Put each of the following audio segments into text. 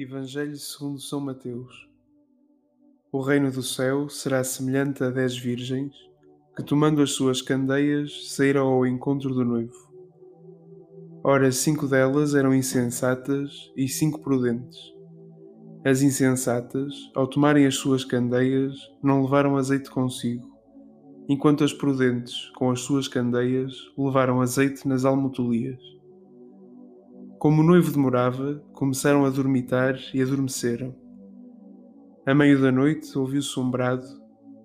Evangelho segundo São Mateus. O reino do céu será semelhante a dez virgens que, tomando as suas candeias, saíram ao encontro do noivo. Ora, cinco delas eram insensatas e cinco prudentes. As insensatas, ao tomarem as suas candeias, não levaram azeite consigo, enquanto as prudentes, com as suas candeias, levaram azeite nas almotolias. Como o noivo demorava, começaram a dormitar e adormeceram. A meio da noite ouviu-se um brado,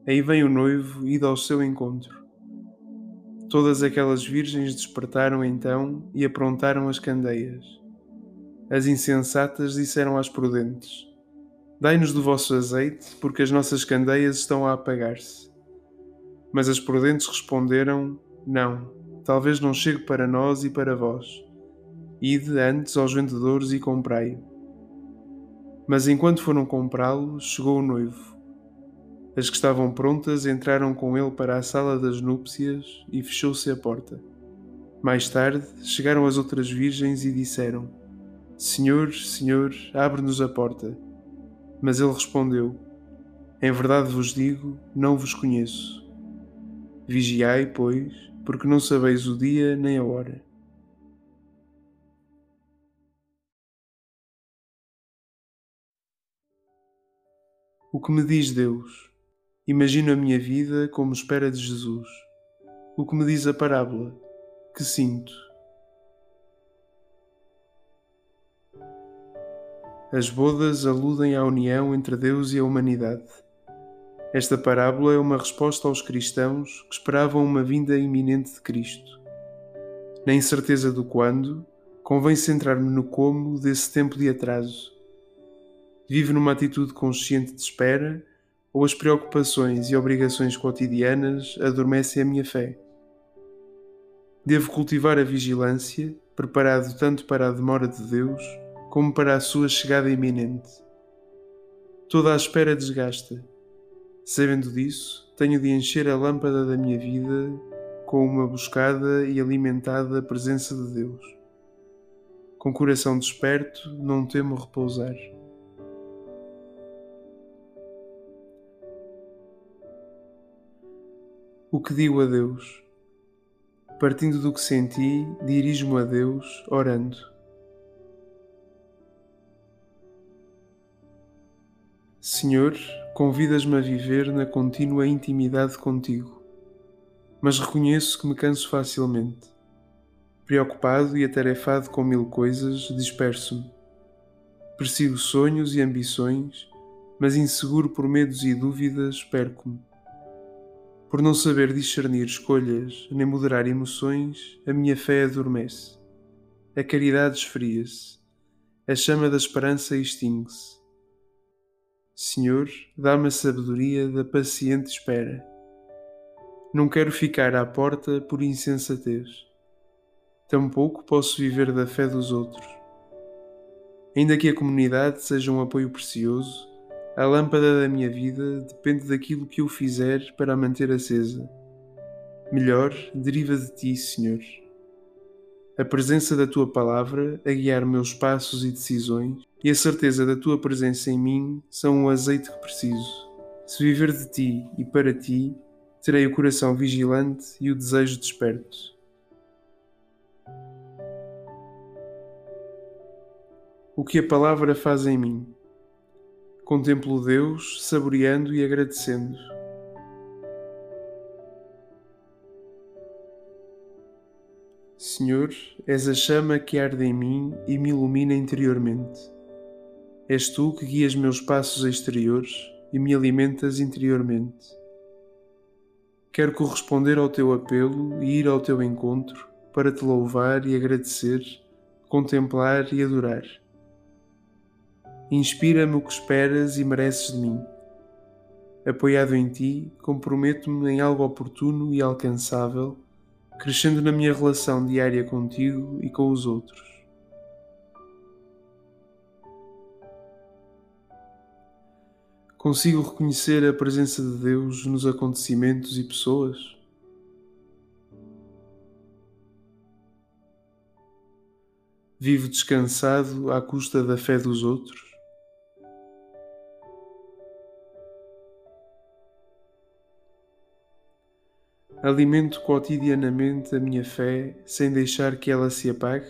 aí vem o noivo ido ao seu encontro. Todas aquelas virgens despertaram então e aprontaram as candeias. As insensatas disseram às prudentes: Dai-nos do vosso azeite, porque as nossas candeias estão a apagar-se. Mas as prudentes responderam: Não, talvez não chegue para nós e para vós Ide antes aos vendedores e comprai. Mas enquanto foram comprá-lo, chegou o noivo. As que estavam prontas entraram com ele para a sala das núpcias e fechou-se a porta. Mais tarde chegaram as outras virgens e disseram: Senhor, Senhor, abre-nos a porta. Mas ele respondeu: Em verdade vos digo, não vos conheço. Vigiai, pois, porque não sabeis o dia nem a hora. O que me diz Deus? Imagino a minha vida como espera de Jesus. O que me diz a parábola? Que sinto? As bodas aludem à união entre Deus e a humanidade. Esta parábola é uma resposta aos cristãos que esperavam uma vinda iminente de Cristo. Na incerteza do quando, convém centrar-me no como desse tempo de atraso Vive numa atitude consciente de espera ou as preocupações e obrigações cotidianas adormecem a minha fé? Devo cultivar a vigilância, preparado tanto para a demora de Deus como para a sua chegada iminente. Toda a espera desgasta. Sabendo disso, tenho de encher a lâmpada da minha vida com uma buscada e alimentada presença de Deus. Com coração desperto, não temo repousar. O que digo a Deus? Partindo do que senti, dirijo-me a Deus, orando. Senhor, convidas-me a viver na contínua intimidade contigo, mas reconheço que me canso facilmente. Preocupado e atarefado com mil coisas, disperso-me. Persigo sonhos e ambições, mas inseguro por medos e dúvidas, perco-me. Por não saber discernir escolhas nem moderar emoções, a minha fé adormece. A caridade esfria-se. A chama da esperança extingue-se. Senhor, dá-me a sabedoria da paciente espera. Não quero ficar à porta por insensatez. Tampouco posso viver da fé dos outros. Ainda que a comunidade seja um apoio precioso, a lâmpada da minha vida depende daquilo que eu fizer para a manter acesa. Melhor deriva de ti, Senhor. A presença da tua palavra a guiar meus passos e decisões e a certeza da tua presença em mim são o azeite que preciso. Se viver de ti e para ti, terei o coração vigilante e o desejo desperto. O que a palavra faz em mim? Contemplo Deus, saboreando e agradecendo. Senhor, és a chama que arde em mim e me ilumina interiormente. És tu que guias meus passos exteriores e me alimentas interiormente. Quero corresponder ao teu apelo e ir ao teu encontro para te louvar e agradecer, contemplar e adorar Inspira-me o que esperas e mereces de mim. Apoiado em ti, comprometo-me em algo oportuno e alcançável, crescendo na minha relação diária contigo e com os outros. Consigo reconhecer a presença de Deus nos acontecimentos e pessoas? Vivo descansado à custa da fé dos outros? Alimento cotidianamente a minha fé sem deixar que ela se apague?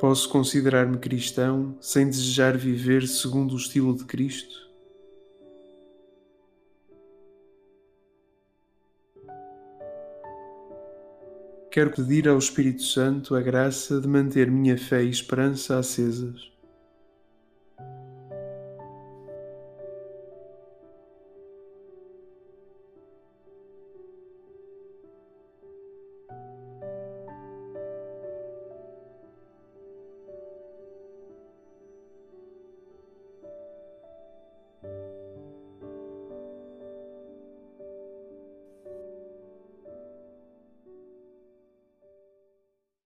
Posso considerar-me cristão sem desejar viver segundo o estilo de Cristo? Quero pedir ao Espírito Santo a graça de manter minha fé e esperança acesas